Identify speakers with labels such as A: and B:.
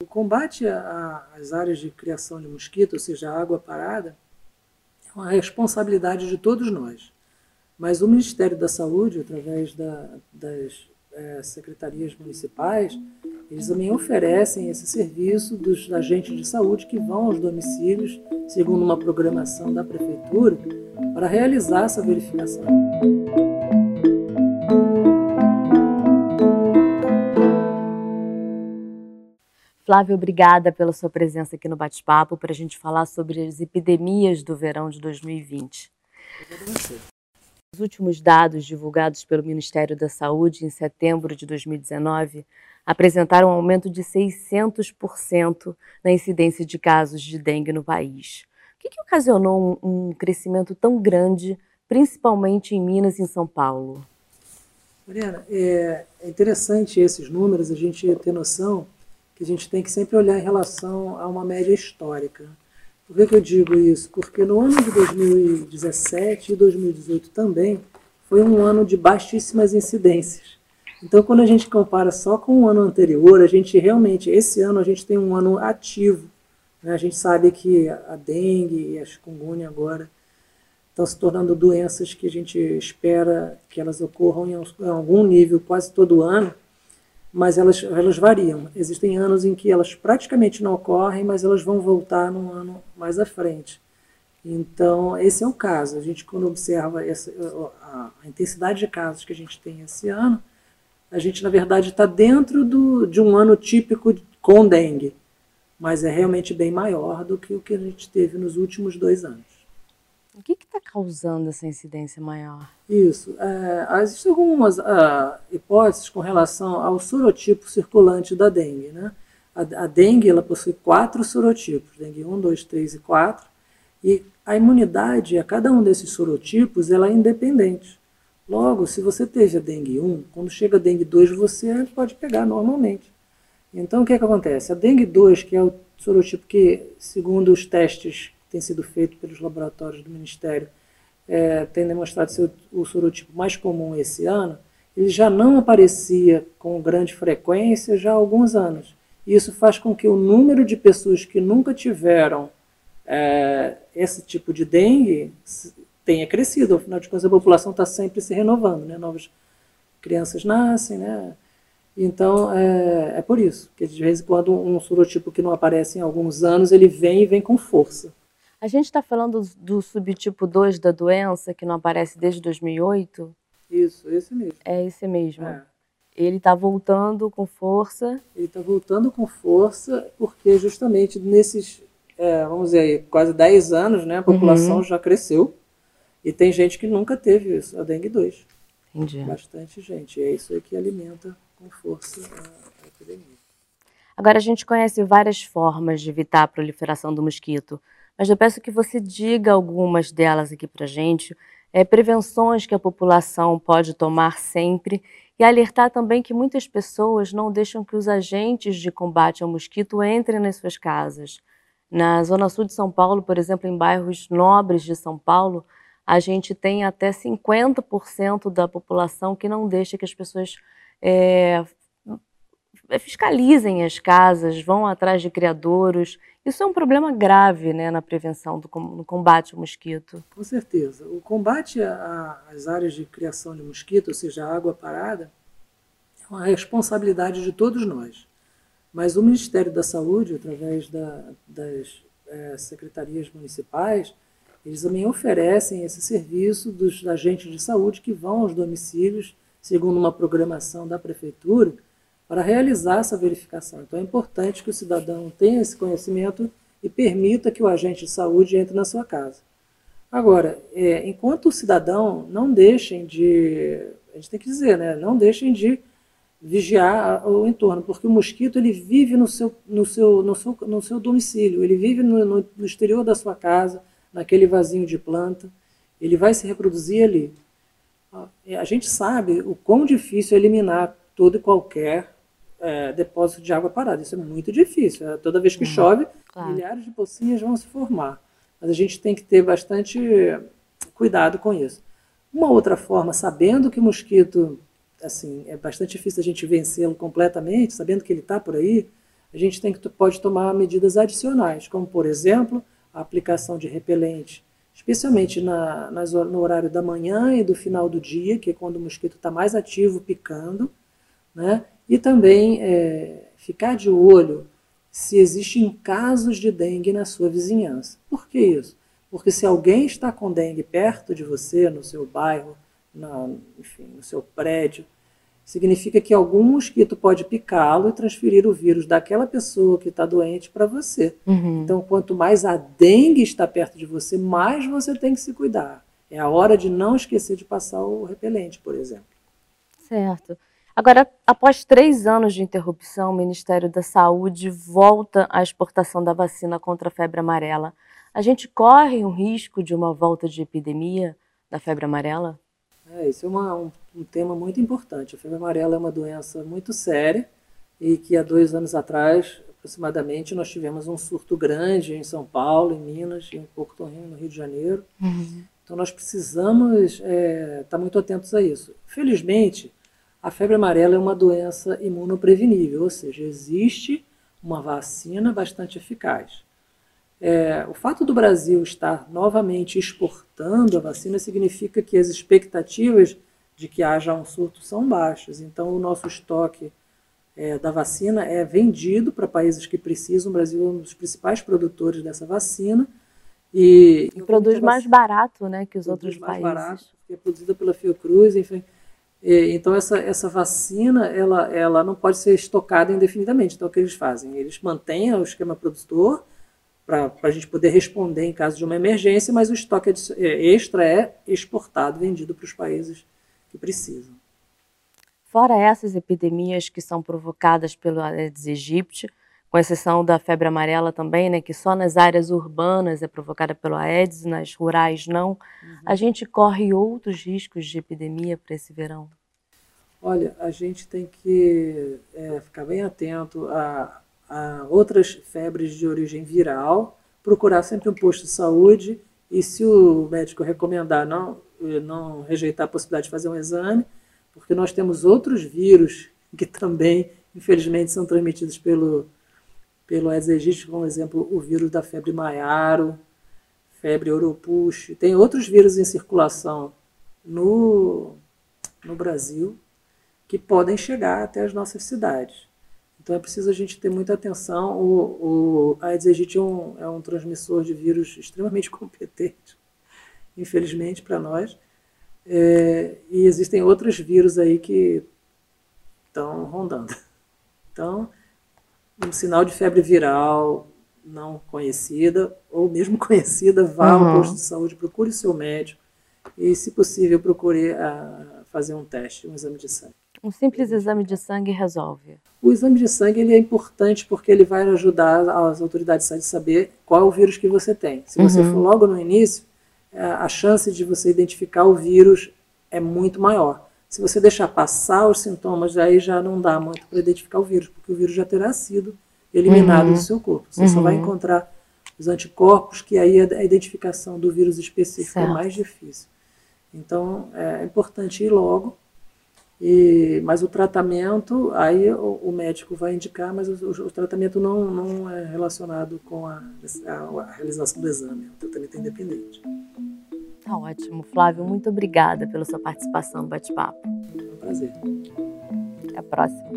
A: O combate às áreas de criação de mosquito, ou seja, a água parada, é uma responsabilidade de todos nós. Mas o Ministério da Saúde, através da, das é, secretarias municipais, eles também oferecem esse serviço dos agentes de saúde que vão aos domicílios, segundo uma programação da prefeitura, para realizar essa verificação.
B: Flávio, obrigada pela sua presença aqui no Bate-Papo para a gente falar sobre as epidemias do verão de 2020. Os últimos dados divulgados pelo Ministério da Saúde em setembro de 2019 apresentaram um aumento de 600% na incidência de casos de dengue no país. O que, que ocasionou um, um crescimento tão grande, principalmente em Minas e em São Paulo?
A: Mariana, é, é interessante esses números, a gente ter noção que a gente tem que sempre olhar em relação a uma média histórica. Por que, que eu digo isso? Porque no ano de 2017 e 2018 também foi um ano de baixíssimas incidências. Então, quando a gente compara só com o ano anterior, a gente realmente, esse ano, a gente tem um ano ativo. Né? A gente sabe que a dengue e a chikungunya agora estão se tornando doenças que a gente espera que elas ocorram em algum nível quase todo ano mas elas, elas variam. Existem anos em que elas praticamente não ocorrem, mas elas vão voltar num ano mais à frente. Então, esse é o caso. A gente, quando observa essa, a, a intensidade de casos que a gente tem esse ano, a gente, na verdade, está dentro do, de um ano típico com dengue, mas é realmente bem maior do que o que a gente teve nos últimos dois anos.
B: O que está causando essa incidência maior?
A: Isso. É, existem algumas uh, hipóteses com relação ao sorotipo circulante da dengue. Né? A, a, dengue ela possui quatro sorotipos, dengue 1, 2, 3 e 4, e a imunidade a cada um desses sorotipos ela é independente. Logo, se você teve a dengue 1, quando chega a dengue 2, você pode pegar normalmente. Então, o que, é que acontece? A dengue 2, que é o sorotipo que, segundo os testes tem sido feito pelos laboratórios do Ministério, é, tem demonstrado ser o, sorotipo mais comum esse ano, ele já não aparecia com grande frequência já há alguns anos. Isso faz com que o número de pessoas que nunca tiveram é, esse tipo de dengue tenha crescido. Afinal de contas, a população está sempre se renovando, né? novas crianças nascem, né? Então, é, é por isso que de vez em quando um sorotipo que não aparece em alguns anos, ele vem e vem com força.
B: A gente está falando do subtipo 2 da doença, que não aparece desde 2008?
A: Isso, esse mesmo.
B: É esse mesmo. É. Ele está voltando com força.
A: Ele está voltando com força porque justamente nesses, é, vamos dizer aí, quase 10 anos, né, a população uhum. já cresceu. E tem gente que nunca teve isso, a dengue 2.
B: Entendi.
A: Bastante gente. E é isso aí que alimenta com força a, a epidemia.
B: Agora, a gente conhece várias formas de evitar a proliferação do mosquito mas eu peço que você diga algumas delas aqui para gente, é, prevenções que a população pode tomar sempre e alertar também que muitas pessoas não deixam que os agentes de combate ao mosquito entrem nas suas casas. Na zona sul de São Paulo, por exemplo, em bairros nobres de São Paulo, a gente tem até 50% da população que não deixa que as pessoas é, fiscalizem as casas, vão atrás de criadouros isso é um problema grave né, na prevenção, do, no combate ao mosquito.
A: Com certeza. O combate às áreas de criação de mosquito, ou seja, a água parada, é uma responsabilidade de todos nós. Mas o Ministério da Saúde, através da, das é, secretarias municipais, eles também oferecem esse serviço dos agentes de saúde que vão aos domicílios, segundo uma programação da prefeitura, para realizar essa verificação. Então é importante que o cidadão tenha esse conhecimento e permita que o agente de saúde entre na sua casa. Agora, é, enquanto o cidadão não deixem de, a gente tem que dizer, né, não deixem de vigiar o entorno, porque o mosquito ele vive no seu, no seu, no seu, no seu domicílio, ele vive no, no, exterior da sua casa, naquele vasinho de planta, ele vai se reproduzir ali. A gente sabe o quão difícil é eliminar todo e qualquer é, depósito de água parada. Isso é muito difícil. É, toda vez que uhum, chove, claro. milhares de pocinhas vão se formar. Mas a gente tem que ter bastante cuidado com isso. Uma outra forma, sabendo que o mosquito, assim, é bastante difícil a gente vencê-lo completamente, sabendo que ele está por aí, a gente tem que, pode tomar medidas adicionais, como, por exemplo, a aplicação de repelente, especialmente na, nas, no horário da manhã e do final do dia, que é quando o mosquito está mais ativo, picando, né? e também é, ficar de olho se existem casos de dengue na sua vizinhança. Por que isso? Porque se alguém está com dengue perto de você, no seu bairro, na, enfim, no seu prédio, significa que algum mosquito pode picá-lo e transferir o vírus daquela pessoa que está doente para você. Uhum. Então, quanto mais a dengue está perto de você, mais você tem que se cuidar. É a hora de não esquecer de passar o repelente, por exemplo.
B: Certo. Agora, após três anos de interrupção, o Ministério da Saúde volta à exportação da vacina contra a febre amarela. A gente corre um risco de uma volta de epidemia da febre amarela?
A: É, isso é uma, um, um, tema muito importante. A febre amarela é uma doença muito séria e que há dois anos atrás, aproximadamente, nós tivemos um surto grande em São Paulo, em Minas, em Porto Rico, no Rio de Janeiro. Uhum. Então nós precisamos estar é, tá muito atentos a isso. Felizmente, a febre amarela é uma doença imunoprevenível, ou seja, existe uma vacina bastante eficaz. É, o fato do Brasil estar novamente exportando a vacina significa que as expectativas de que haja um surto são baixas. Então, o nosso estoque é, da vacina é vendido para países que precisam. O Brasil é um dos principais produtores dessa vacina.
B: E, e produz mais barato né, que os outros mais países. Barato,
A: é produzida pela Fiocruz, enfim. Então, essa, essa vacina ela, ela não pode ser estocada indefinidamente. Então, o que eles fazem? Eles mantêm o esquema produtor para a gente poder responder em caso de uma emergência, mas o estoque é, extra é exportado, vendido para os países que precisam.
B: Fora essas epidemias que são provocadas pelo Aedes aegypti, com exceção da febre amarela também, né, que só nas áreas urbanas é provocada pelo Aedes, nas rurais não, uhum. a gente corre outros riscos de epidemia para esse verão?
A: Olha, a gente tem que é, ficar bem atento a a outras febres de origem viral, procurar sempre um posto de saúde e se o médico recomendar não, não rejeitar a possibilidade de fazer um exame, porque nós temos outros vírus que também, infelizmente, são transmitidos pelo, pelo Aedes aegypti, como exemplo, o vírus da febre maiaro, febre oropusche. Tem outros vírus em circulação no, no Brasil que podem chegar até as nossas cidades. Então é preciso a gente ter muita atenção. O, o Aedes aegypti é um, é um transmissor de vírus extremamente competente, infelizmente para nós. É, e existem outros vírus aí que estão rondando. Então, um sinal de febre viral não conhecida, ou mesmo conhecida, vá uhum. ao posto de saúde, procure o seu médico e, se possível, procure a, ah, fazer um teste, um exame de sangue.
B: Um simples exame de sangue resolve.
A: O exame de sangue ele é importante porque ele vai ajudar as autoridades de saúde a saber qual é o vírus que você tem. Se você uhum. for logo no início, a chance de você identificar o vírus é muito maior. Se você deixar passar os sintomas, aí já não dá muito para identificar o vírus, porque o vírus já terá sido eliminado uhum. do seu corpo. Você uhum. só vai uhum. encontrar os anticorpos, que aí a identificação do vírus específico é certo. é mais difícil. Então, é importante ir logo e, mas o tratamento, aí o, o médico vai indicar, mas o, o, tratamento não, não é relacionado com a, a, a realização do exame, é um tratamento independente.
B: Tá ótimo. Flávio, muito obrigada pela sua participação no bate-papo.
A: É um prazer.
B: Até a próxima.